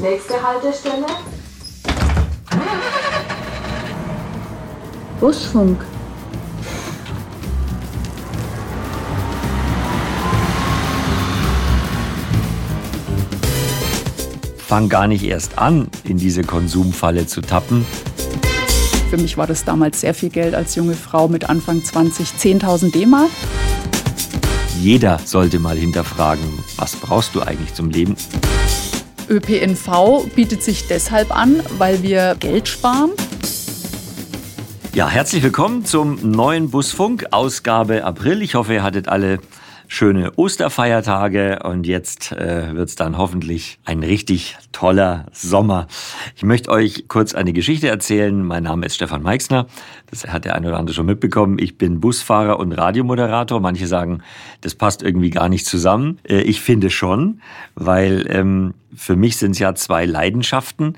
Nächste Haltestelle. Busfunk. Fang gar nicht erst an, in diese Konsumfalle zu tappen. Für mich war das damals sehr viel Geld als junge Frau mit Anfang 20, 10.000 D-Mark. Jeder sollte mal hinterfragen, was brauchst du eigentlich zum Leben? ÖPNV bietet sich deshalb an, weil wir Geld sparen. Ja, herzlich willkommen zum neuen Busfunk, Ausgabe April. Ich hoffe, ihr hattet alle schöne Osterfeiertage und jetzt äh, wird es dann hoffentlich ein richtig toller Sommer. Ich möchte euch kurz eine Geschichte erzählen. Mein Name ist Stefan Meixner. Das hat der eine oder andere schon mitbekommen. Ich bin Busfahrer und Radiomoderator. Manche sagen, das passt irgendwie gar nicht zusammen. Äh, ich finde schon, weil ähm, für mich sind es ja zwei Leidenschaften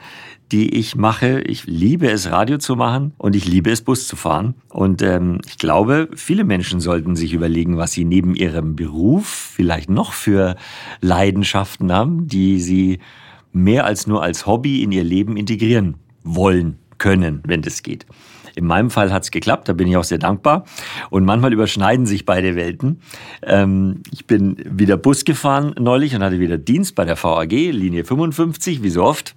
die ich mache. Ich liebe es, Radio zu machen und ich liebe es, Bus zu fahren. Und ähm, ich glaube, viele Menschen sollten sich überlegen, was sie neben ihrem Beruf vielleicht noch für Leidenschaften haben, die sie mehr als nur als Hobby in ihr Leben integrieren wollen, können, wenn das geht. In meinem Fall hat es geklappt, da bin ich auch sehr dankbar. Und manchmal überschneiden sich beide Welten. Ähm, ich bin wieder Bus gefahren neulich und hatte wieder Dienst bei der VAG, Linie 55, wie so oft.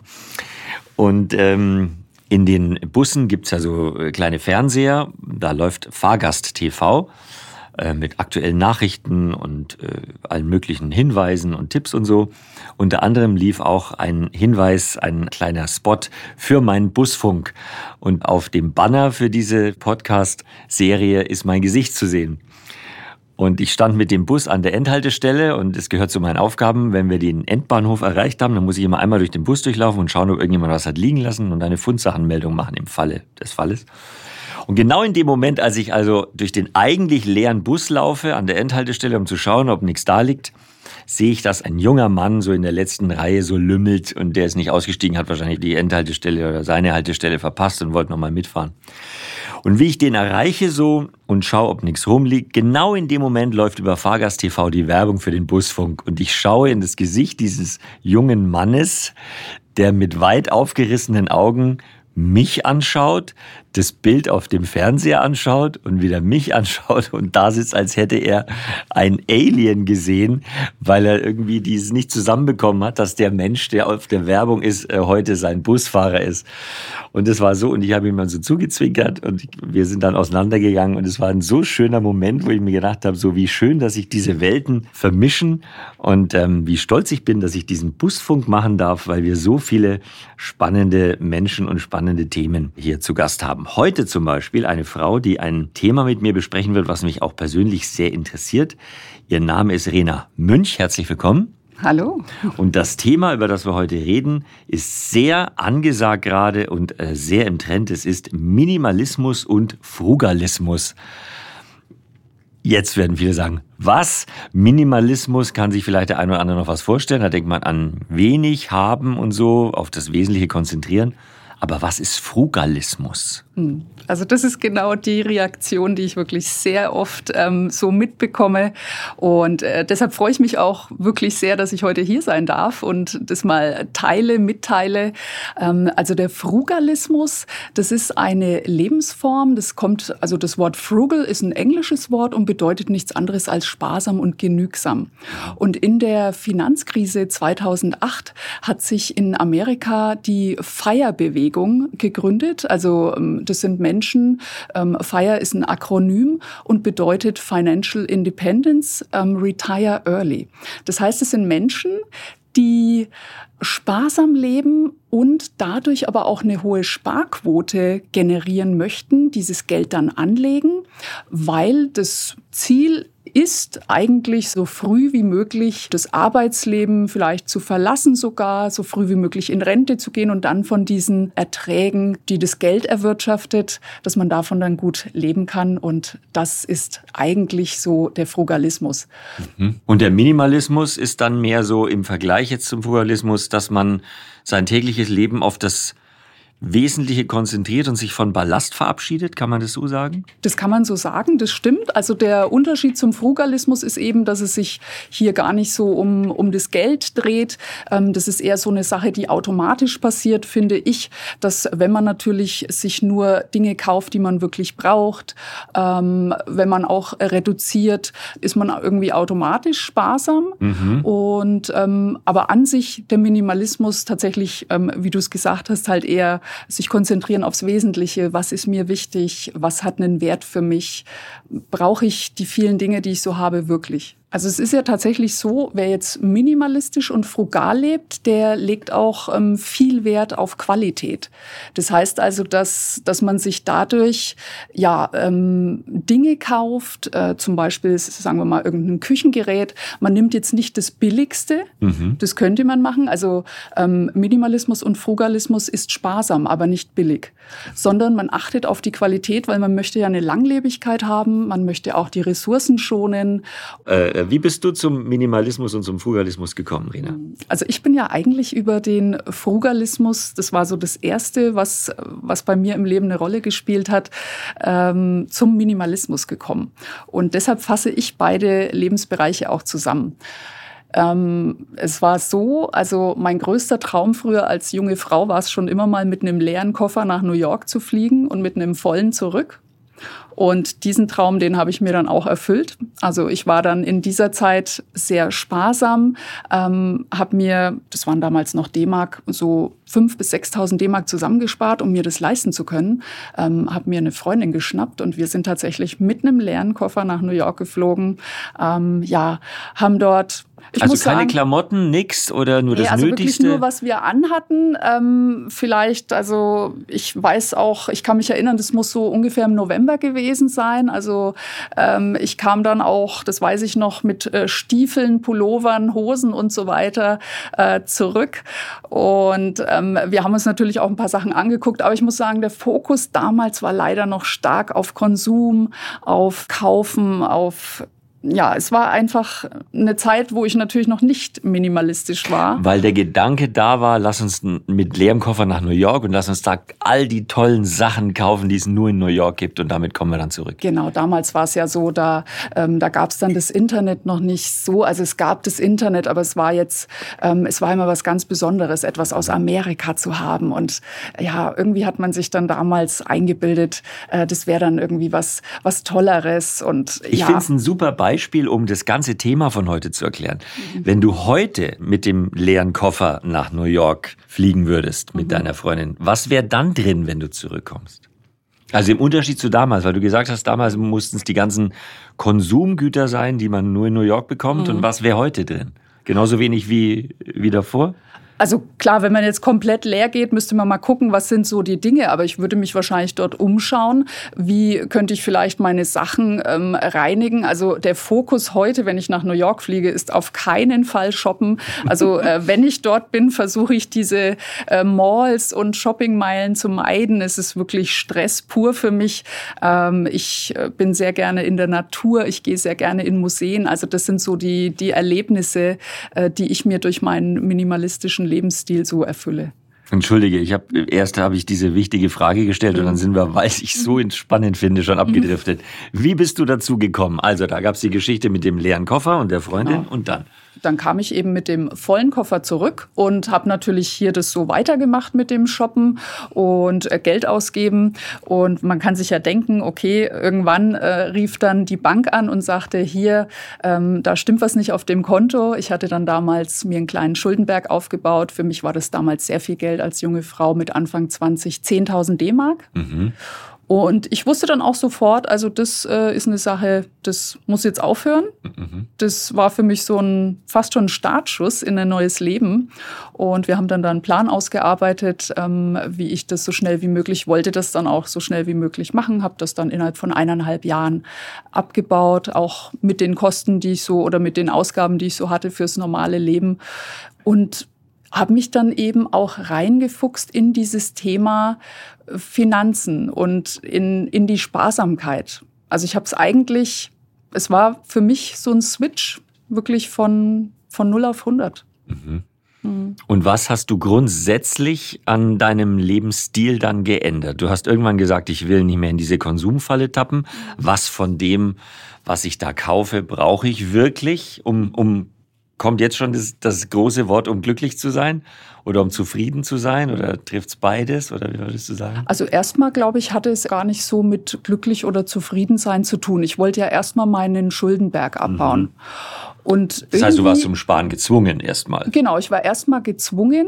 Und ähm, in den Bussen gibt's ja so äh, kleine Fernseher, da läuft Fahrgast TV äh, mit aktuellen Nachrichten und äh, allen möglichen Hinweisen und Tipps und so. Unter anderem lief auch ein Hinweis, ein kleiner Spot für meinen Busfunk. Und auf dem Banner für diese Podcast-Serie ist mein Gesicht zu sehen. Und ich stand mit dem Bus an der Endhaltestelle und es gehört zu meinen Aufgaben, wenn wir den Endbahnhof erreicht haben, dann muss ich immer einmal durch den Bus durchlaufen und schauen, ob irgendjemand was hat liegen lassen und eine Fundsachenmeldung machen im Falle des Falles. Und genau in dem Moment, als ich also durch den eigentlich leeren Bus laufe an der Endhaltestelle, um zu schauen, ob nichts da liegt, sehe ich, dass ein junger Mann so in der letzten Reihe so lümmelt und der ist nicht ausgestiegen, hat wahrscheinlich die Endhaltestelle oder seine Haltestelle verpasst und wollte nochmal mitfahren. Und wie ich den erreiche so und schaue, ob nichts rumliegt, genau in dem Moment läuft über Fahrgast TV die Werbung für den Busfunk und ich schaue in das Gesicht dieses jungen Mannes, der mit weit aufgerissenen Augen mich anschaut, das Bild auf dem Fernseher anschaut und wieder mich anschaut und da sitzt, als hätte er ein Alien gesehen, weil er irgendwie dieses nicht zusammenbekommen hat, dass der Mensch, der auf der Werbung ist, äh, heute sein Busfahrer ist. Und es war so, und ich habe ihm mal so zugezwinkert und wir sind dann auseinandergegangen und es war ein so schöner Moment, wo ich mir gedacht habe, so wie schön, dass sich diese Welten vermischen und ähm, wie stolz ich bin, dass ich diesen Busfunk machen darf, weil wir so viele spannende Menschen und spannende Themen hier zu Gast haben. Heute zum Beispiel eine Frau, die ein Thema mit mir besprechen wird, was mich auch persönlich sehr interessiert. Ihr Name ist Rena Münch. Herzlich willkommen. Hallo. Und das Thema, über das wir heute reden, ist sehr angesagt gerade und äh, sehr im Trend. Es ist Minimalismus und Frugalismus. Jetzt werden viele sagen, was? Minimalismus kann sich vielleicht der eine oder andere noch was vorstellen. Da denkt man an wenig haben und so, auf das Wesentliche konzentrieren. Aber was ist Frugalismus? Hm. Also das ist genau die Reaktion, die ich wirklich sehr oft ähm, so mitbekomme. Und äh, deshalb freue ich mich auch wirklich sehr, dass ich heute hier sein darf und das mal teile, mitteile. Ähm, also der Frugalismus, das ist eine Lebensform. Das kommt, also das Wort frugal ist ein englisches Wort und bedeutet nichts anderes als sparsam und genügsam. Und in der Finanzkrise 2008 hat sich in Amerika die Feierbewegung gegründet. Also ähm, das sind Menschen. Ähm, FIRE ist ein Akronym und bedeutet Financial Independence, ähm, Retire Early. Das heißt, es sind Menschen, die sparsam leben und dadurch aber auch eine hohe Sparquote generieren möchten, dieses Geld dann anlegen, weil das Ziel ist eigentlich so früh wie möglich das Arbeitsleben vielleicht zu verlassen sogar, so früh wie möglich in Rente zu gehen und dann von diesen Erträgen, die das Geld erwirtschaftet, dass man davon dann gut leben kann. Und das ist eigentlich so der Frugalismus. Mhm. Und der Minimalismus ist dann mehr so im Vergleich jetzt zum Frugalismus, dass man sein tägliches Leben auf das Wesentliche konzentriert und sich von Ballast verabschiedet, kann man das so sagen? Das kann man so sagen, das stimmt. Also der Unterschied zum Frugalismus ist eben, dass es sich hier gar nicht so um, um das Geld dreht. Ähm, das ist eher so eine Sache, die automatisch passiert, finde ich, dass wenn man natürlich sich nur Dinge kauft, die man wirklich braucht, ähm, wenn man auch reduziert, ist man irgendwie automatisch sparsam. Mhm. Und ähm, aber an sich der Minimalismus tatsächlich, wie du es gesagt hast, halt eher sich konzentrieren aufs Wesentliche. Was ist mir wichtig? Was hat einen Wert für mich? Brauche ich die vielen Dinge, die ich so habe, wirklich? Also es ist ja tatsächlich so, wer jetzt minimalistisch und frugal lebt, der legt auch ähm, viel Wert auf Qualität. Das heißt also, dass, dass man sich dadurch ja ähm, Dinge kauft, äh, zum Beispiel, sagen wir mal, irgendein Küchengerät. Man nimmt jetzt nicht das Billigste, mhm. das könnte man machen. Also ähm, Minimalismus und Frugalismus ist sparsam, aber nicht billig, sondern man achtet auf die Qualität, weil man möchte ja eine Langlebigkeit haben, man möchte auch die Ressourcen schonen. Äh, wie bist du zum Minimalismus und zum Frugalismus gekommen, Rena? Also ich bin ja eigentlich über den Frugalismus, das war so das Erste, was, was bei mir im Leben eine Rolle gespielt hat, ähm, zum Minimalismus gekommen. Und deshalb fasse ich beide Lebensbereiche auch zusammen. Ähm, es war so, also mein größter Traum früher als junge Frau war es schon immer mal mit einem leeren Koffer nach New York zu fliegen und mit einem vollen zurück. Und diesen Traum, den habe ich mir dann auch erfüllt. Also ich war dann in dieser Zeit sehr sparsam, ähm, habe mir, das waren damals noch D-Mark, so fünf bis 6.000 D-Mark zusammengespart, um mir das leisten zu können. Ähm, habe mir eine Freundin geschnappt und wir sind tatsächlich mit einem leeren Koffer nach New York geflogen. Ähm, ja, haben dort ich also keine sagen, Klamotten, nix oder nur das also Nötigste? Wirklich nur, was wir anhatten. Ähm, vielleicht, also ich weiß auch, ich kann mich erinnern, das muss so ungefähr im November gewesen sein. Also ähm, ich kam dann auch, das weiß ich noch, mit äh, Stiefeln, Pullovern, Hosen und so weiter äh, zurück. Und ähm, wir haben uns natürlich auch ein paar Sachen angeguckt, aber ich muss sagen, der Fokus damals war leider noch stark auf Konsum, auf Kaufen, auf ja, es war einfach eine Zeit, wo ich natürlich noch nicht minimalistisch war. Weil der Gedanke da war, lass uns mit leerem Koffer nach New York und lass uns da all die tollen Sachen kaufen, die es nur in New York gibt und damit kommen wir dann zurück. Genau, damals war es ja so, da, ähm, da gab es dann das Internet noch nicht so. Also es gab das Internet, aber es war jetzt, ähm, es war immer was ganz Besonderes, etwas aus Amerika zu haben. Und ja, irgendwie hat man sich dann damals eingebildet, äh, das wäre dann irgendwie was, was Tolleres. Und, ich ja. finde es ein super Beispiel Beispiel, um das ganze Thema von heute zu erklären. Mhm. Wenn du heute mit dem leeren Koffer nach New York fliegen würdest mit mhm. deiner Freundin, was wäre dann drin, wenn du zurückkommst? Also im Unterschied zu damals, weil du gesagt hast, damals mussten es die ganzen Konsumgüter sein, die man nur in New York bekommt. Mhm. Und was wäre heute drin? Genauso wenig wie, wie davor? Also klar, wenn man jetzt komplett leer geht, müsste man mal gucken, was sind so die Dinge. Aber ich würde mich wahrscheinlich dort umschauen. Wie könnte ich vielleicht meine Sachen ähm, reinigen? Also der Fokus heute, wenn ich nach New York fliege, ist auf keinen Fall shoppen. Also äh, wenn ich dort bin, versuche ich diese äh, Malls und Shoppingmeilen zu meiden. Es ist wirklich Stress pur für mich. Ähm, ich äh, bin sehr gerne in der Natur. Ich gehe sehr gerne in Museen. Also das sind so die, die Erlebnisse, äh, die ich mir durch meinen minimalistischen klassischen Lebensstil so erfülle. Entschuldige, ich habe erst habe ich diese wichtige Frage gestellt und dann sind wir, weil ich so spannend finde, schon abgedriftet. Wie bist du dazu gekommen? Also da gab es die Geschichte mit dem leeren Koffer und der Freundin genau. und dann dann kam ich eben mit dem vollen Koffer zurück und habe natürlich hier das so weitergemacht mit dem Shoppen und äh, Geld ausgeben. Und man kann sich ja denken, okay, irgendwann äh, rief dann die Bank an und sagte, hier, ähm, da stimmt was nicht auf dem Konto. Ich hatte dann damals mir einen kleinen Schuldenberg aufgebaut. Für mich war das damals sehr viel Geld als junge Frau mit Anfang 20, 10.000 D-Mark. Mhm. Und ich wusste dann auch sofort, also das äh, ist eine Sache, das muss jetzt aufhören. Mhm. Das war für mich so ein fast schon ein Startschuss in ein neues Leben. Und wir haben dann da einen Plan ausgearbeitet, ähm, wie ich das so schnell wie möglich wollte, das dann auch so schnell wie möglich machen. Habe das dann innerhalb von eineinhalb Jahren abgebaut, auch mit den Kosten, die ich so oder mit den Ausgaben, die ich so hatte fürs normale Leben. Und habe mich dann eben auch reingefuchst in dieses Thema Finanzen und in, in die Sparsamkeit. Also ich habe es eigentlich, es war für mich so ein Switch wirklich von, von 0 auf 100. Mhm. Mhm. Und was hast du grundsätzlich an deinem Lebensstil dann geändert? Du hast irgendwann gesagt, ich will nicht mehr in diese Konsumfalle tappen. Was von dem, was ich da kaufe, brauche ich wirklich, um, um kommt jetzt schon das, das große Wort, um glücklich zu sein? Oder um zufrieden zu sein? Oder trifft es beides? Oder wie würdest du sagen? Also erstmal, glaube ich, hatte es gar nicht so mit glücklich oder zufrieden sein zu tun. Ich wollte ja erstmal meinen Schuldenberg abbauen. Mhm. Und das heißt, du warst zum Sparen gezwungen erstmal. Genau, ich war erstmal gezwungen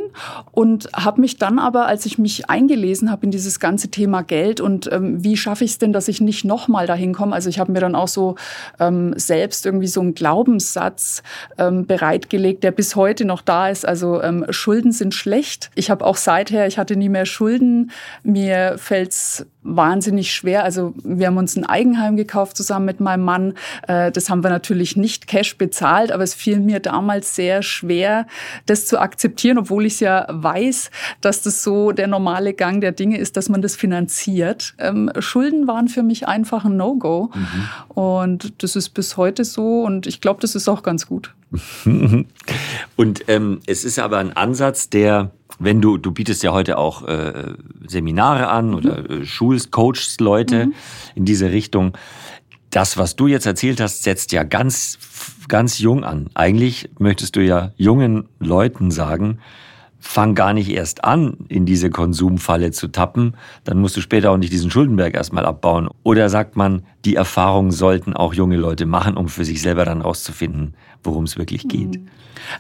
und habe mich dann aber, als ich mich eingelesen habe in dieses ganze Thema Geld und ähm, wie schaffe ich es denn, dass ich nicht nochmal dahin komme, also ich habe mir dann auch so ähm, selbst irgendwie so einen Glaubenssatz ähm, bereitgelegt, der bis heute noch da ist. Also ähm, Schulden sind schlecht. Ich habe auch seither, ich hatte nie mehr Schulden. Mir fällt's wahnsinnig schwer. Also wir haben uns ein Eigenheim gekauft zusammen mit meinem Mann. Äh, das haben wir natürlich nicht Cash bezahlt, aber es fiel mir damals sehr schwer, das zu akzeptieren, obwohl ich ja weiß, dass das so der normale Gang der Dinge ist, dass man das finanziert. Ähm, Schulden waren für mich einfach ein No-Go. Mhm. Und das ist bis heute so und ich glaube, das ist auch ganz gut. und ähm, es ist aber ein Ansatz, der wenn du, du bietest ja heute auch äh, Seminare an oder mhm. äh, schulst, coachst Leute mhm. in diese Richtung. Das, was du jetzt erzählt hast, setzt ja ganz, ganz jung an. Eigentlich möchtest du ja jungen Leuten sagen, fang gar nicht erst an, in diese Konsumfalle zu tappen, dann musst du später auch nicht diesen Schuldenberg erstmal abbauen. Oder sagt man, die Erfahrungen sollten auch junge Leute machen, um für sich selber dann rauszufinden, worum es wirklich geht?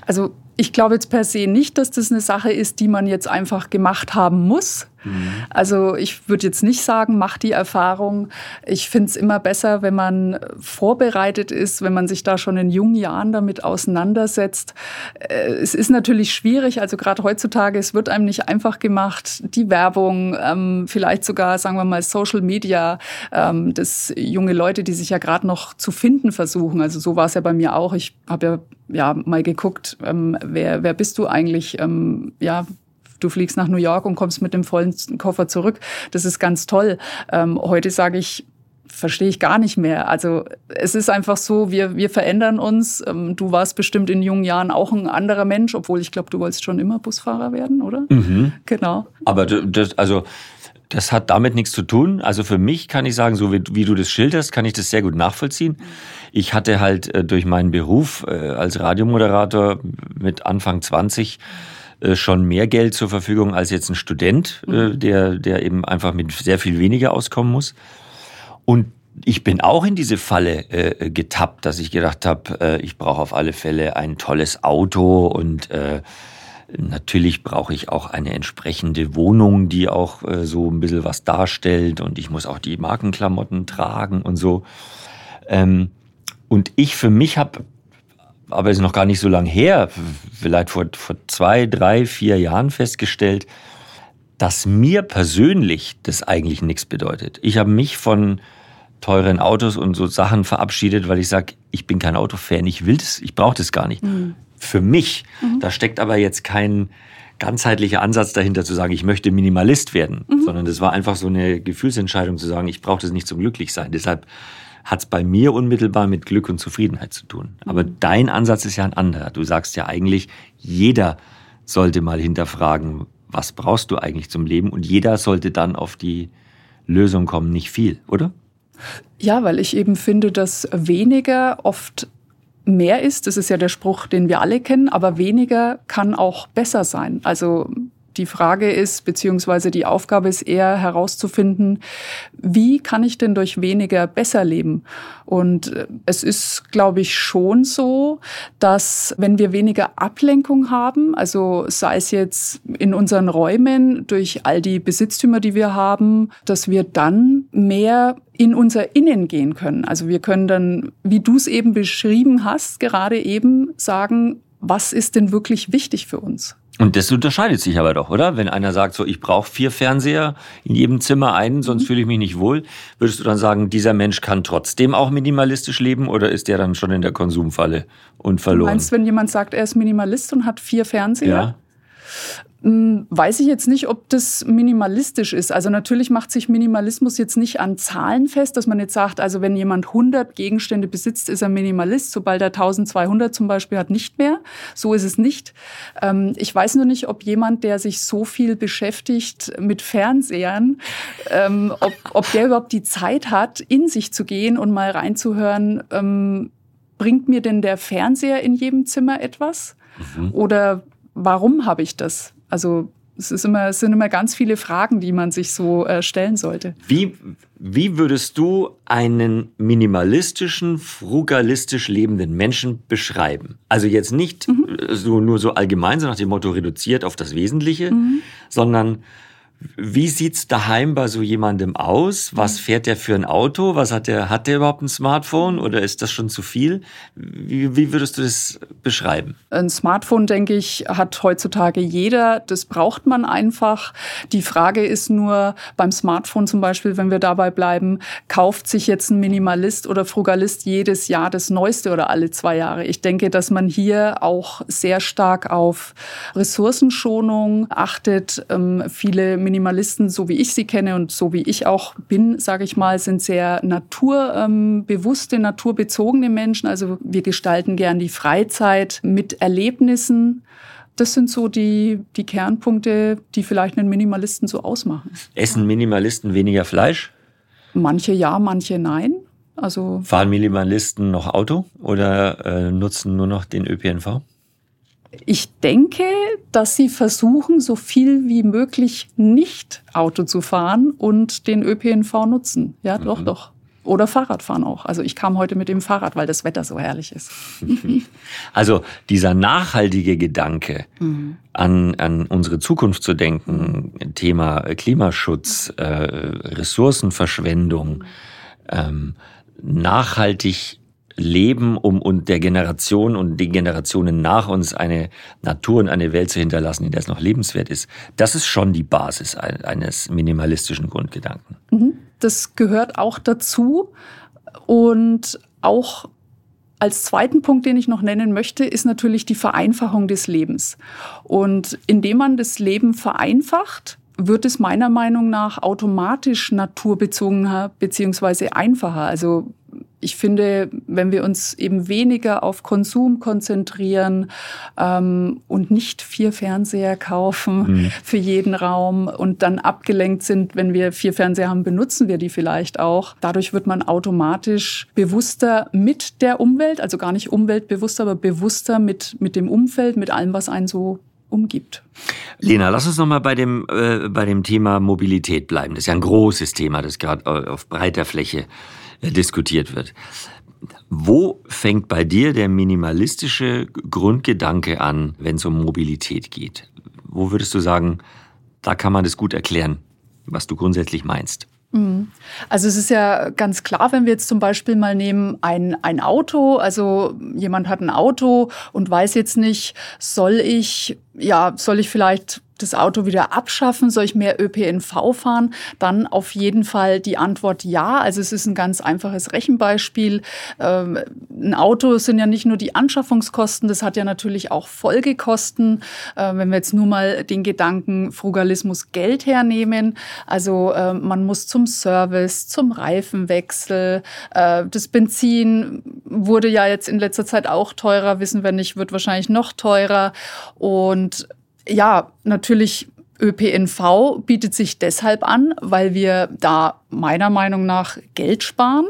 Also ich glaube jetzt per se nicht, dass das eine Sache ist, die man jetzt einfach gemacht haben muss. Mhm. Also ich würde jetzt nicht sagen, mach die Erfahrung. Ich finde es immer besser, wenn man vorbereitet ist, wenn man sich da schon in jungen Jahren damit auseinandersetzt. Äh, es ist natürlich schwierig, also gerade heutzutage, es wird einem nicht einfach gemacht. Die Werbung, ähm, vielleicht sogar, sagen wir mal, Social Media, ähm, das junge Leute, die sich ja gerade noch zu finden versuchen. Also so war es ja bei mir auch. Ich habe ja, ja mal geguckt, ähm, wer, wer bist du eigentlich? Ähm, ja, du fliegst nach New York und kommst mit dem vollen Koffer zurück. Das ist ganz toll. Ähm, heute sage ich, verstehe ich gar nicht mehr. Also es ist einfach so, wir, wir verändern uns. Ähm, du warst bestimmt in jungen Jahren auch ein anderer Mensch, obwohl ich glaube, du wolltest schon immer Busfahrer werden, oder? Mhm. Genau. Aber das, also das hat damit nichts zu tun. Also für mich kann ich sagen, so wie, wie, du das schilderst, kann ich das sehr gut nachvollziehen. Ich hatte halt äh, durch meinen Beruf äh, als Radiomoderator mit Anfang 20 äh, schon mehr Geld zur Verfügung als jetzt ein Student, äh, mhm. der, der eben einfach mit sehr viel weniger auskommen muss. Und ich bin auch in diese Falle äh, getappt, dass ich gedacht habe, äh, ich brauche auf alle Fälle ein tolles Auto und äh, natürlich brauche ich auch eine entsprechende Wohnung, die auch äh, so ein bisschen was darstellt und ich muss auch die Markenklamotten tragen und so. Ähm, und ich für mich habe aber es ist noch gar nicht so lange her, vielleicht vor, vor zwei, drei, vier Jahren festgestellt, dass mir persönlich das eigentlich nichts bedeutet. Ich habe mich von teuren Autos und so Sachen verabschiedet, weil ich sage, ich bin kein Autofan, ich will das, ich brauche das gar nicht. Mhm. Für mich, mhm. da steckt aber jetzt kein ganzheitlicher Ansatz dahinter zu sagen, ich möchte Minimalist werden, mhm. sondern das war einfach so eine Gefühlsentscheidung zu sagen, ich brauche das nicht zum Glücklichsein. Deshalb hat es bei mir unmittelbar mit Glück und Zufriedenheit zu tun. Aber mhm. dein Ansatz ist ja ein anderer. Du sagst ja eigentlich, jeder sollte mal hinterfragen, was brauchst du eigentlich zum Leben? Und jeder sollte dann auf die Lösung kommen, nicht viel, oder? Ja, weil ich eben finde, dass weniger oft mehr ist. Das ist ja der Spruch, den wir alle kennen, aber weniger kann auch besser sein. Also die Frage ist, beziehungsweise die Aufgabe ist eher herauszufinden, wie kann ich denn durch weniger besser leben? Und äh, es ist, glaube ich, schon so, dass wenn wir weniger Ablenkung haben, also sei es jetzt in unseren Räumen durch all die Besitztümer, die wir haben, dass wir dann mehr in unser Innen gehen können. Also wir können dann, wie du es eben beschrieben hast, gerade eben sagen, was ist denn wirklich wichtig für uns? Und das unterscheidet sich aber doch, oder? Wenn einer sagt, so ich brauche vier Fernseher in jedem Zimmer einen, sonst mhm. fühle ich mich nicht wohl, würdest du dann sagen, dieser Mensch kann trotzdem auch minimalistisch leben oder ist der dann schon in der Konsumfalle und verloren? Du meinst, wenn jemand sagt, er ist Minimalist und hat vier Fernseher? Ja. Hm, weiß ich jetzt nicht, ob das minimalistisch ist. Also natürlich macht sich Minimalismus jetzt nicht an Zahlen fest, dass man jetzt sagt, also wenn jemand 100 Gegenstände besitzt, ist er Minimalist. Sobald er 1200 zum Beispiel hat, nicht mehr. So ist es nicht. Ähm, ich weiß nur nicht, ob jemand, der sich so viel beschäftigt mit Fernsehern, ähm, ob, ob der überhaupt die Zeit hat, in sich zu gehen und mal reinzuhören, ähm, bringt mir denn der Fernseher in jedem Zimmer etwas? Mhm. Oder warum habe ich das? Also es, ist immer, es sind immer ganz viele Fragen, die man sich so äh, stellen sollte. Wie, wie würdest du einen minimalistischen, frugalistisch lebenden Menschen beschreiben? Also jetzt nicht mhm. so, nur so allgemein, so nach dem Motto reduziert auf das Wesentliche, mhm. sondern wie sieht's daheim bei so jemandem aus? Was fährt der für ein Auto? Was hat der, hat der überhaupt ein Smartphone oder ist das schon zu viel? Wie, wie würdest du das beschreiben? Ein Smartphone, denke ich, hat heutzutage jeder. Das braucht man einfach. Die Frage ist nur beim Smartphone zum Beispiel, wenn wir dabei bleiben, kauft sich jetzt ein Minimalist oder Frugalist jedes Jahr das Neueste oder alle zwei Jahre? Ich denke, dass man hier auch sehr stark auf Ressourcenschonung achtet. Ähm, viele Minimalisten, so wie ich sie kenne und so wie ich auch bin, sage ich mal, sind sehr naturbewusste, naturbezogene Menschen. Also wir gestalten gern die Freizeit mit Erlebnissen. Das sind so die, die Kernpunkte, die vielleicht einen Minimalisten so ausmachen. Essen Minimalisten weniger Fleisch? Manche ja, manche nein. Also Fahren Minimalisten noch Auto oder äh, nutzen nur noch den ÖPNV? Ich denke, dass sie versuchen, so viel wie möglich nicht Auto zu fahren und den ÖPNV nutzen. Ja, mhm. doch, doch. Oder Fahrrad fahren auch. Also ich kam heute mit dem Fahrrad, weil das Wetter so herrlich ist. Also dieser nachhaltige Gedanke, mhm. an, an unsere Zukunft zu denken, Thema Klimaschutz, äh, Ressourcenverschwendung, ähm, nachhaltig leben, um und der Generation und den Generationen nach uns eine Natur und eine Welt zu hinterlassen, in der es noch lebenswert ist. Das ist schon die Basis eines minimalistischen Grundgedanken. Mhm. Das gehört auch dazu. Und auch als zweiten Punkt, den ich noch nennen möchte, ist natürlich die Vereinfachung des Lebens. Und indem man das Leben vereinfacht, wird es meiner Meinung nach automatisch naturbezogener beziehungsweise einfacher. Also ich finde, wenn wir uns eben weniger auf Konsum konzentrieren ähm, und nicht vier Fernseher kaufen mhm. für jeden Raum und dann abgelenkt sind, wenn wir vier Fernseher haben, benutzen wir die vielleicht auch. Dadurch wird man automatisch bewusster mit der Umwelt, also gar nicht umweltbewusster, aber bewusster mit, mit dem Umfeld, mit allem, was einen so umgibt. Lena, lass uns noch mal bei dem äh, bei dem Thema Mobilität bleiben. Das ist ja ein großes Thema, das gerade auf breiter Fläche äh, diskutiert wird. Wo fängt bei dir der minimalistische Grundgedanke an, wenn es um Mobilität geht? Wo würdest du sagen, da kann man das gut erklären, was du grundsätzlich meinst? Mhm. Also es ist ja ganz klar, wenn wir jetzt zum Beispiel mal nehmen ein, ein Auto, also jemand hat ein Auto und weiß jetzt nicht, soll ich, ja, soll ich vielleicht das Auto wieder abschaffen? Soll ich mehr ÖPNV fahren? Dann auf jeden Fall die Antwort ja. Also es ist ein ganz einfaches Rechenbeispiel. Ähm, ein Auto sind ja nicht nur die Anschaffungskosten, das hat ja natürlich auch Folgekosten. Äh, wenn wir jetzt nur mal den Gedanken Frugalismus Geld hernehmen. Also äh, man muss zum Service, zum Reifenwechsel. Äh, das Benzin wurde ja jetzt in letzter Zeit auch teurer, wissen wir nicht, wird wahrscheinlich noch teurer. Und ja, natürlich ÖPNV bietet sich deshalb an, weil wir da meiner Meinung nach Geld sparen.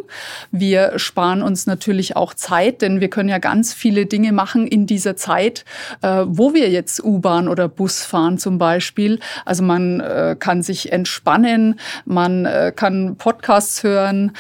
Wir sparen uns natürlich auch Zeit, denn wir können ja ganz viele Dinge machen in dieser Zeit, äh, wo wir jetzt U-Bahn oder Bus fahren zum Beispiel. Also man äh, kann sich entspannen, man äh, kann Podcasts hören.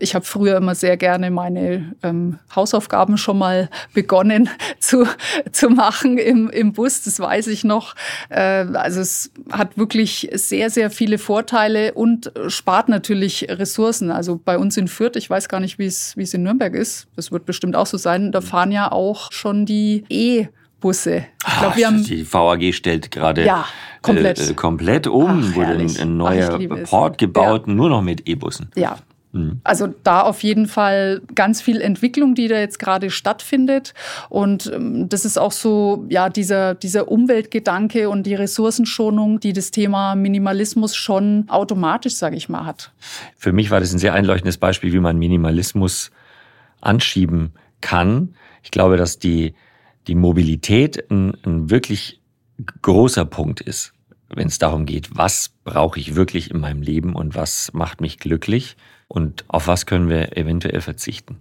Ich habe früher immer sehr gerne meine ähm, Hausaufgaben schon mal begonnen zu, zu machen im, im Bus, das weiß ich noch. Also es hat wirklich sehr, sehr viele Vorteile und spart spart natürlich Ressourcen. Also bei uns in Fürth, ich weiß gar nicht, wie es, wie es in Nürnberg ist, das wird bestimmt auch so sein, da fahren ja auch schon die E- Busse. Ich glaub, wir haben die VAG stellt gerade ja, komplett. Äh, komplett um, Ach, wurde ein, ein neuer Port gebaut, ja. nur noch mit E-Bussen. Ja, Mhm. Also da auf jeden Fall ganz viel Entwicklung, die da jetzt gerade stattfindet. Und ähm, das ist auch so, ja, dieser, dieser Umweltgedanke und die Ressourcenschonung, die das Thema Minimalismus schon automatisch, sage ich mal, hat. Für mich war das ein sehr einleuchtendes Beispiel, wie man Minimalismus anschieben kann. Ich glaube, dass die, die Mobilität ein, ein wirklich großer Punkt ist, wenn es darum geht, was brauche ich wirklich in meinem Leben und was macht mich glücklich und auf was können wir eventuell verzichten.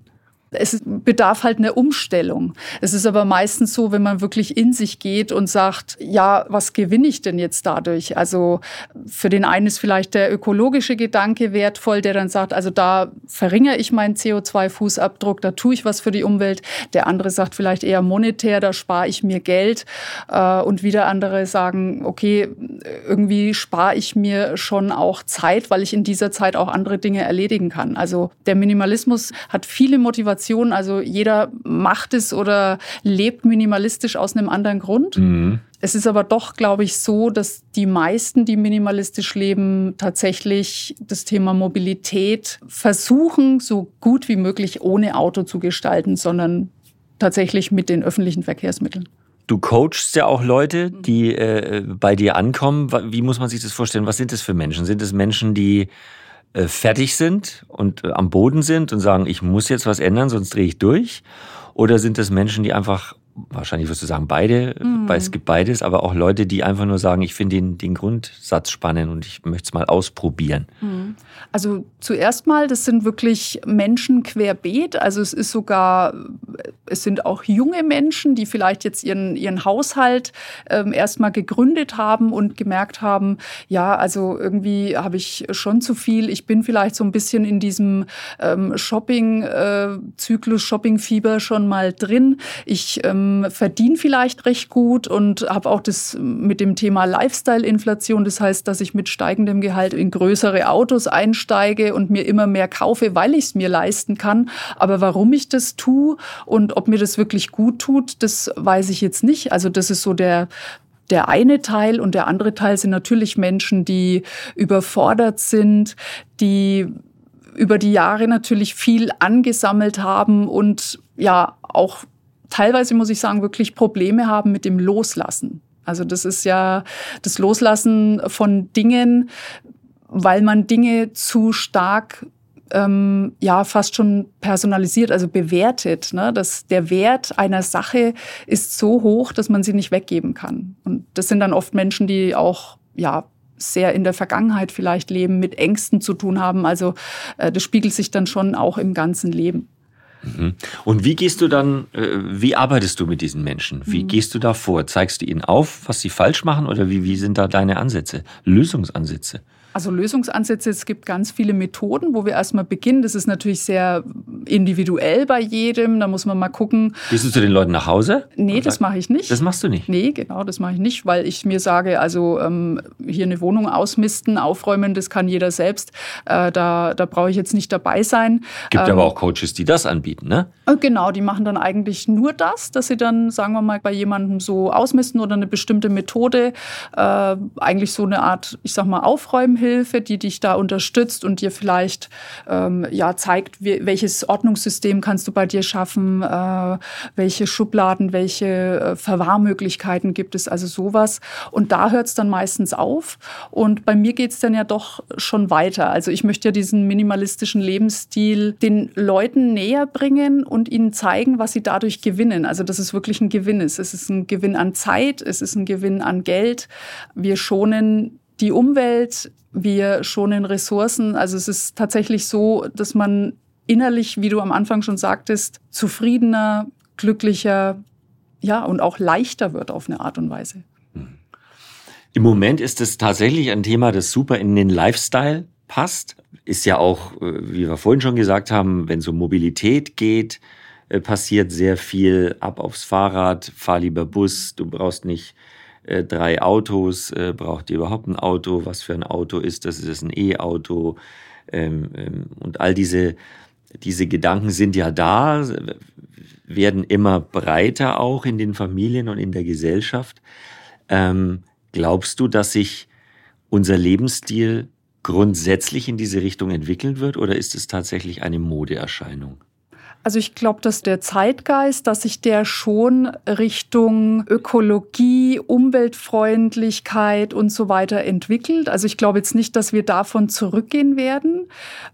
Es bedarf halt einer Umstellung. Es ist aber meistens so, wenn man wirklich in sich geht und sagt, ja, was gewinne ich denn jetzt dadurch? Also für den einen ist vielleicht der ökologische Gedanke wertvoll, der dann sagt, also da verringere ich meinen CO2-Fußabdruck, da tue ich was für die Umwelt. Der andere sagt vielleicht eher monetär, da spare ich mir Geld. Äh, und wieder andere sagen, okay, irgendwie spare ich mir schon auch Zeit, weil ich in dieser Zeit auch andere Dinge erledigen kann. Also der Minimalismus hat viele Motivationen Motivation. Also jeder macht es oder lebt minimalistisch aus einem anderen Grund. Mhm. Es ist aber doch, glaube ich, so, dass die meisten, die minimalistisch leben, tatsächlich das Thema Mobilität versuchen, so gut wie möglich ohne Auto zu gestalten, sondern tatsächlich mit den öffentlichen Verkehrsmitteln. Du coachst ja auch Leute, die äh, bei dir ankommen. Wie muss man sich das vorstellen? Was sind das für Menschen? Sind es Menschen, die fertig sind und äh, am Boden sind und sagen, ich muss jetzt was ändern, sonst drehe ich durch? Oder sind das Menschen, die einfach wahrscheinlich wirst du sagen beide, mhm. weil es gibt beides, aber auch Leute, die einfach nur sagen, ich finde den, den Grundsatz spannend und ich möchte es mal ausprobieren. Mhm. Also zuerst mal, das sind wirklich Menschen querbeet. Also es ist sogar, es sind auch junge Menschen, die vielleicht jetzt ihren, ihren Haushalt ähm, erstmal gegründet haben und gemerkt haben, ja, also irgendwie habe ich schon zu viel. Ich bin vielleicht so ein bisschen in diesem ähm, Shopping-Zyklus, äh, Shopping-Fieber schon mal drin. Ich ähm, ähm, verdiene vielleicht recht gut und habe auch das mit dem Thema Lifestyle-Inflation. Das heißt, dass ich mit steigendem Gehalt in größere Autos einsteige und mir immer mehr kaufe, weil ich es mir leisten kann. Aber warum ich das tue und ob mir das wirklich gut tut, das weiß ich jetzt nicht. Also das ist so der der eine Teil und der andere Teil sind natürlich Menschen, die überfordert sind, die über die Jahre natürlich viel angesammelt haben und ja auch teilweise, muss ich sagen, wirklich Probleme haben mit dem Loslassen. Also das ist ja das Loslassen von Dingen, weil man Dinge zu stark ähm, ja fast schon personalisiert, also bewertet. Ne? Dass der Wert einer Sache ist so hoch, dass man sie nicht weggeben kann. Und das sind dann oft Menschen, die auch ja sehr in der Vergangenheit vielleicht leben, mit Ängsten zu tun haben. Also äh, das spiegelt sich dann schon auch im ganzen Leben. Mhm. Und wie gehst du dann, äh, wie arbeitest du mit diesen Menschen? Wie mhm. gehst du da vor? Zeigst du ihnen auf, was sie falsch machen oder wie, wie sind da deine Ansätze, Lösungsansätze? Also Lösungsansätze, es gibt ganz viele Methoden, wo wir erstmal beginnen. Das ist natürlich sehr individuell bei jedem. Da muss man mal gucken. Gehst du zu den Leuten nach Hause? Nee, das mache ich nicht. Das machst du nicht? Nee, genau, das mache ich nicht, weil ich mir sage, also ähm, hier eine Wohnung ausmisten, aufräumen, das kann jeder selbst. Äh, da da brauche ich jetzt nicht dabei sein. Gibt ähm, aber auch Coaches, die das anbieten, ne? Äh, genau, die machen dann eigentlich nur das, dass sie dann, sagen wir mal, bei jemandem so ausmisten oder eine bestimmte Methode, äh, eigentlich so eine Art, ich sag mal, Aufräumen Hilfe, die dich da unterstützt und dir vielleicht ähm, ja zeigt, welches Ordnungssystem kannst du bei dir schaffen, äh, welche Schubladen, welche äh, Verwahrmöglichkeiten gibt es, also sowas. Und da hört es dann meistens auf. Und bei mir geht es dann ja doch schon weiter. Also ich möchte ja diesen minimalistischen Lebensstil den Leuten näher bringen und ihnen zeigen, was sie dadurch gewinnen. Also dass es wirklich ein Gewinn ist. Es ist ein Gewinn an Zeit, es ist ein Gewinn an Geld. Wir schonen die Umwelt, wir schonen Ressourcen. Also es ist tatsächlich so, dass man innerlich, wie du am Anfang schon sagtest, zufriedener, glücklicher, ja, und auch leichter wird auf eine Art und Weise. Im Moment ist es tatsächlich ein Thema, das super in den Lifestyle passt. Ist ja auch, äh, wie wir vorhin schon gesagt haben, wenn es um Mobilität geht, äh, passiert sehr viel. Ab aufs Fahrrad, fahr lieber Bus, du brauchst nicht äh, drei Autos, äh, braucht ihr überhaupt ein Auto? Was für ein Auto ist das? Ist das ein E-Auto? Ähm, ähm, und all diese, diese Gedanken sind ja da, werden immer breiter auch in den Familien und in der Gesellschaft. Ähm, glaubst du, dass sich unser Lebensstil grundsätzlich in diese Richtung entwickelt wird oder ist es tatsächlich eine Modeerscheinung? Also ich glaube, dass der Zeitgeist, dass sich der schon Richtung Ökologie, Umweltfreundlichkeit und so weiter entwickelt. Also ich glaube jetzt nicht, dass wir davon zurückgehen werden,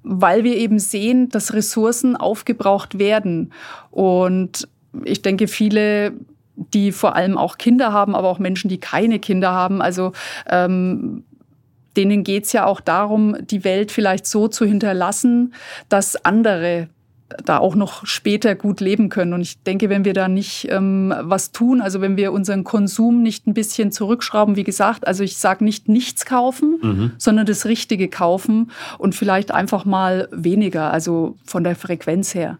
weil wir eben sehen, dass Ressourcen aufgebraucht werden. Und ich denke, viele die vor allem auch Kinder haben, aber auch Menschen, die keine Kinder haben. Also ähm, denen geht es ja auch darum, die Welt vielleicht so zu hinterlassen, dass andere da auch noch später gut leben können. Und ich denke, wenn wir da nicht ähm, was tun, also wenn wir unseren Konsum nicht ein bisschen zurückschrauben, wie gesagt, also ich sage nicht nichts kaufen, mhm. sondern das Richtige kaufen und vielleicht einfach mal weniger, also von der Frequenz her.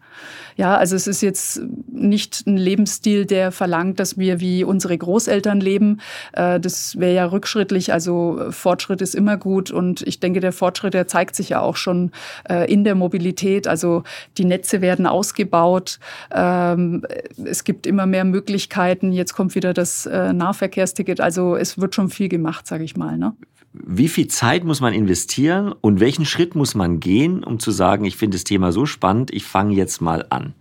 Ja, also es ist jetzt nicht ein Lebensstil, der verlangt, dass wir wie unsere Großeltern leben. Äh, das wäre ja rückschrittlich. Also Fortschritt ist immer gut. Und ich denke, der Fortschritt, der zeigt sich ja auch schon äh, in der Mobilität. Also die Netze werden ausgebaut. Ähm, es gibt immer mehr Möglichkeiten. Jetzt kommt wieder das äh, Nahverkehrsticket. Also es wird schon viel gemacht, sage ich mal. Ne? Wie viel Zeit muss man investieren und welchen Schritt muss man gehen, um zu sagen, ich finde das Thema so spannend, ich fange jetzt mal an?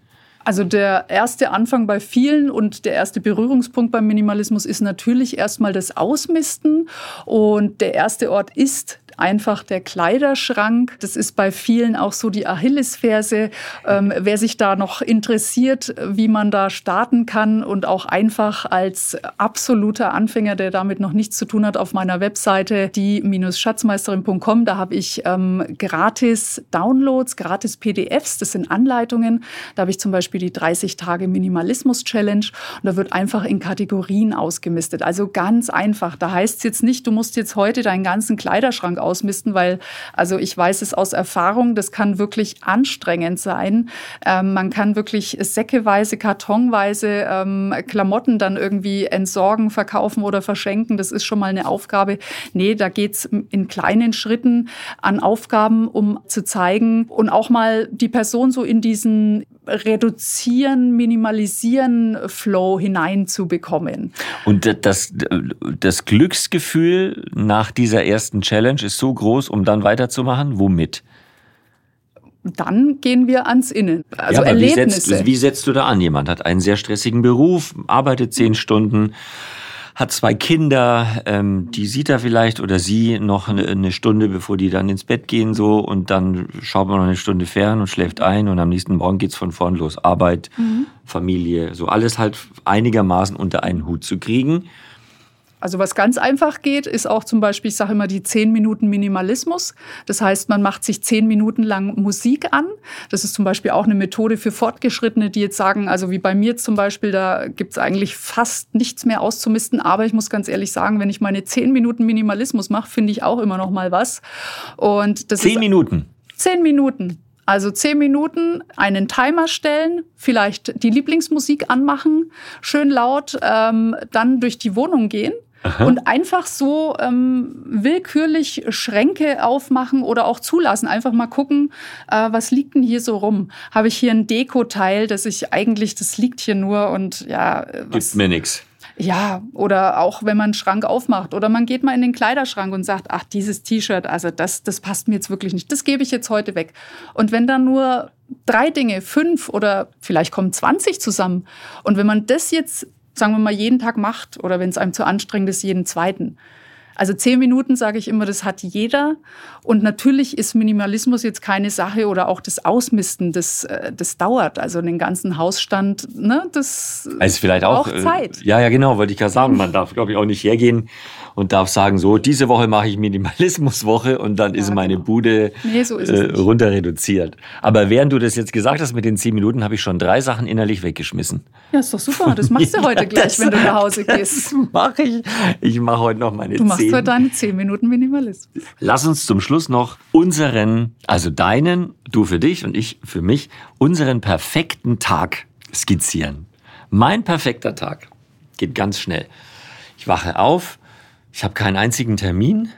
Also der erste Anfang bei vielen und der erste Berührungspunkt beim Minimalismus ist natürlich erstmal das Ausmisten. Und der erste Ort ist einfach der Kleiderschrank. Das ist bei vielen auch so die Achillesferse. Ähm, wer sich da noch interessiert, wie man da starten kann und auch einfach als absoluter Anfänger, der damit noch nichts zu tun hat, auf meiner Webseite die-schatzmeisterin.com, da habe ich ähm, gratis Downloads, gratis PDFs, das sind Anleitungen. Da habe ich zum Beispiel die 30 Tage Minimalismus Challenge und da wird einfach in Kategorien ausgemistet. Also ganz einfach. Da heißt es jetzt nicht, du musst jetzt heute deinen ganzen Kleiderschrank ausmisten, weil also ich weiß es aus Erfahrung, das kann wirklich anstrengend sein. Ähm, man kann wirklich säckeweise, kartonweise ähm, Klamotten dann irgendwie entsorgen, verkaufen oder verschenken. Das ist schon mal eine Aufgabe. Nee, da geht's in kleinen Schritten an Aufgaben, um zu zeigen und auch mal die Person so in diesen reduzieren, minimalisieren Flow hineinzubekommen. Und das, das Glücksgefühl nach dieser ersten Challenge ist so groß, um dann weiterzumachen? Womit? Dann gehen wir ans Innen. Also ja, Erlebnisse. Wie setzt, wie setzt du da an? Jemand hat einen sehr stressigen Beruf, arbeitet zehn Stunden, hat zwei Kinder, ähm, die sieht er vielleicht oder sie noch eine, eine, Stunde, bevor die dann ins Bett gehen so und dann schaut man noch eine Stunde fern und schläft ein und am nächsten Morgen geht's von vorn los. Arbeit, mhm. Familie, so alles halt einigermaßen unter einen Hut zu kriegen. Also was ganz einfach geht, ist auch zum Beispiel, ich sage immer die zehn Minuten Minimalismus. Das heißt, man macht sich zehn Minuten lang Musik an. Das ist zum Beispiel auch eine Methode für Fortgeschrittene, die jetzt sagen, also wie bei mir zum Beispiel, da gibt's eigentlich fast nichts mehr auszumisten. Aber ich muss ganz ehrlich sagen, wenn ich meine zehn Minuten Minimalismus mache, finde ich auch immer noch mal was. Und das zehn ist, Minuten. Zehn Minuten. Also zehn Minuten einen Timer stellen, vielleicht die Lieblingsmusik anmachen, schön laut, ähm, dann durch die Wohnung gehen Aha. und einfach so ähm, willkürlich Schränke aufmachen oder auch zulassen. Einfach mal gucken, äh, was liegt denn hier so rum? Habe ich hier ein Dekoteil, das ich eigentlich, das liegt hier nur und ja. Äh, was, Gibt mir nichts. Ja, oder auch wenn man einen Schrank aufmacht oder man geht mal in den Kleiderschrank und sagt, ach, dieses T-Shirt, also das, das passt mir jetzt wirklich nicht, das gebe ich jetzt heute weg. Und wenn dann nur drei Dinge, fünf oder vielleicht kommen 20 zusammen und wenn man das jetzt sagen wir mal, jeden Tag macht oder wenn es einem zu anstrengend ist, jeden zweiten. Also zehn Minuten, sage ich immer, das hat jeder. Und natürlich ist Minimalismus jetzt keine Sache oder auch das Ausmisten, das, äh, das dauert. Also den ganzen Hausstand, ne, das also vielleicht braucht auch, äh, Zeit. Ja, ja, genau, wollte ich gerade sagen. Man darf, glaube ich, auch nicht hergehen und darf sagen, so, diese Woche mache ich Minimalismuswoche und dann ja, ist meine genau. Bude nee, so äh, runter reduziert. Aber während du das jetzt gesagt hast mit den zehn Minuten, habe ich schon drei Sachen innerlich weggeschmissen. Ja, ist doch super. Das machst du heute gleich, wenn du nach Hause gehst. Das mache ich. Ich mache heute noch meine du machst zehn. heute deine zehn Minuten Minimalismus. Lass uns zum Schluss noch unseren, also deinen, du für dich und ich für mich, unseren perfekten Tag skizzieren. Mein perfekter Tag geht ganz schnell. Ich wache auf, ich habe keinen einzigen Termin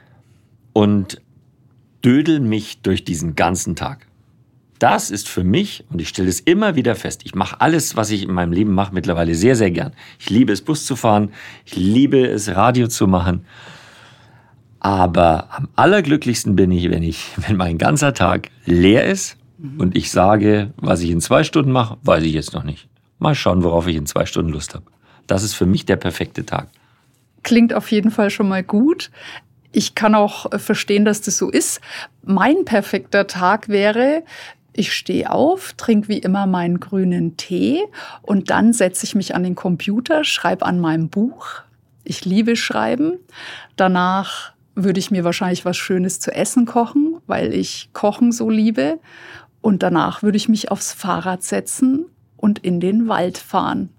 und dödel mich durch diesen ganzen Tag. Das ist für mich, und ich stelle es immer wieder fest, ich mache alles, was ich in meinem Leben mache, mittlerweile sehr, sehr gern. Ich liebe es, Bus zu fahren, ich liebe es, Radio zu machen. Aber am allerglücklichsten bin ich, wenn ich, wenn mein ganzer Tag leer ist und ich sage, was ich in zwei Stunden mache, weiß ich jetzt noch nicht. Mal schauen, worauf ich in zwei Stunden Lust habe. Das ist für mich der perfekte Tag. Klingt auf jeden Fall schon mal gut. Ich kann auch verstehen, dass das so ist. Mein perfekter Tag wäre, ich stehe auf, trinke wie immer meinen grünen Tee und dann setze ich mich an den Computer, schreibe an meinem Buch. Ich liebe Schreiben. Danach würde ich mir wahrscheinlich was Schönes zu essen kochen, weil ich Kochen so liebe. Und danach würde ich mich aufs Fahrrad setzen und in den Wald fahren.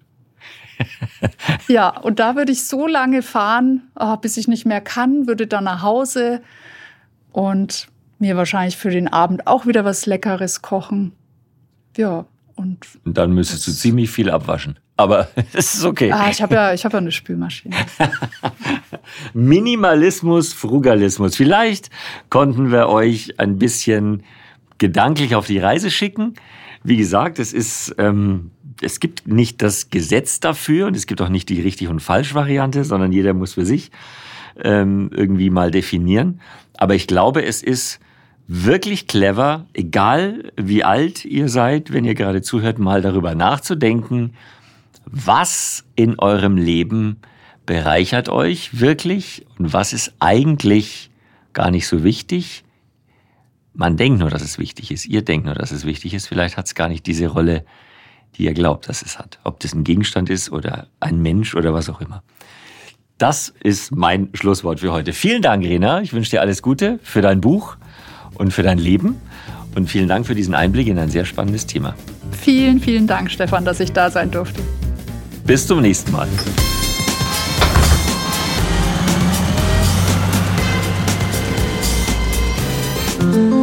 Ja, und da würde ich so lange fahren, oh, bis ich nicht mehr kann, würde dann nach Hause und mir wahrscheinlich für den Abend auch wieder was Leckeres kochen. Ja, und. Und dann müsstest du ziemlich viel abwaschen. Aber es ist okay. Ah, ich habe ja, ich hab ja eine Spülmaschine. Minimalismus, Frugalismus. Vielleicht konnten wir euch ein bisschen gedanklich auf die Reise schicken. Wie gesagt, es ist, ähm, es gibt nicht das Gesetz dafür und es gibt auch nicht die richtig und falsch Variante, sondern jeder muss für sich ähm, irgendwie mal definieren. Aber ich glaube, es ist wirklich clever, egal wie alt ihr seid, wenn ihr gerade zuhört, mal darüber nachzudenken, was in eurem Leben bereichert euch wirklich und was ist eigentlich gar nicht so wichtig. Man denkt nur, dass es wichtig ist. Ihr denkt nur, dass es wichtig ist. Vielleicht hat es gar nicht diese Rolle, die ihr glaubt, dass es hat. Ob das ein Gegenstand ist oder ein Mensch oder was auch immer. Das ist mein Schlusswort für heute. Vielen Dank, Rena. Ich wünsche dir alles Gute für dein Buch und für dein Leben. Und vielen Dank für diesen Einblick in ein sehr spannendes Thema. Vielen, vielen Dank, Stefan, dass ich da sein durfte. Bis zum nächsten Mal. thank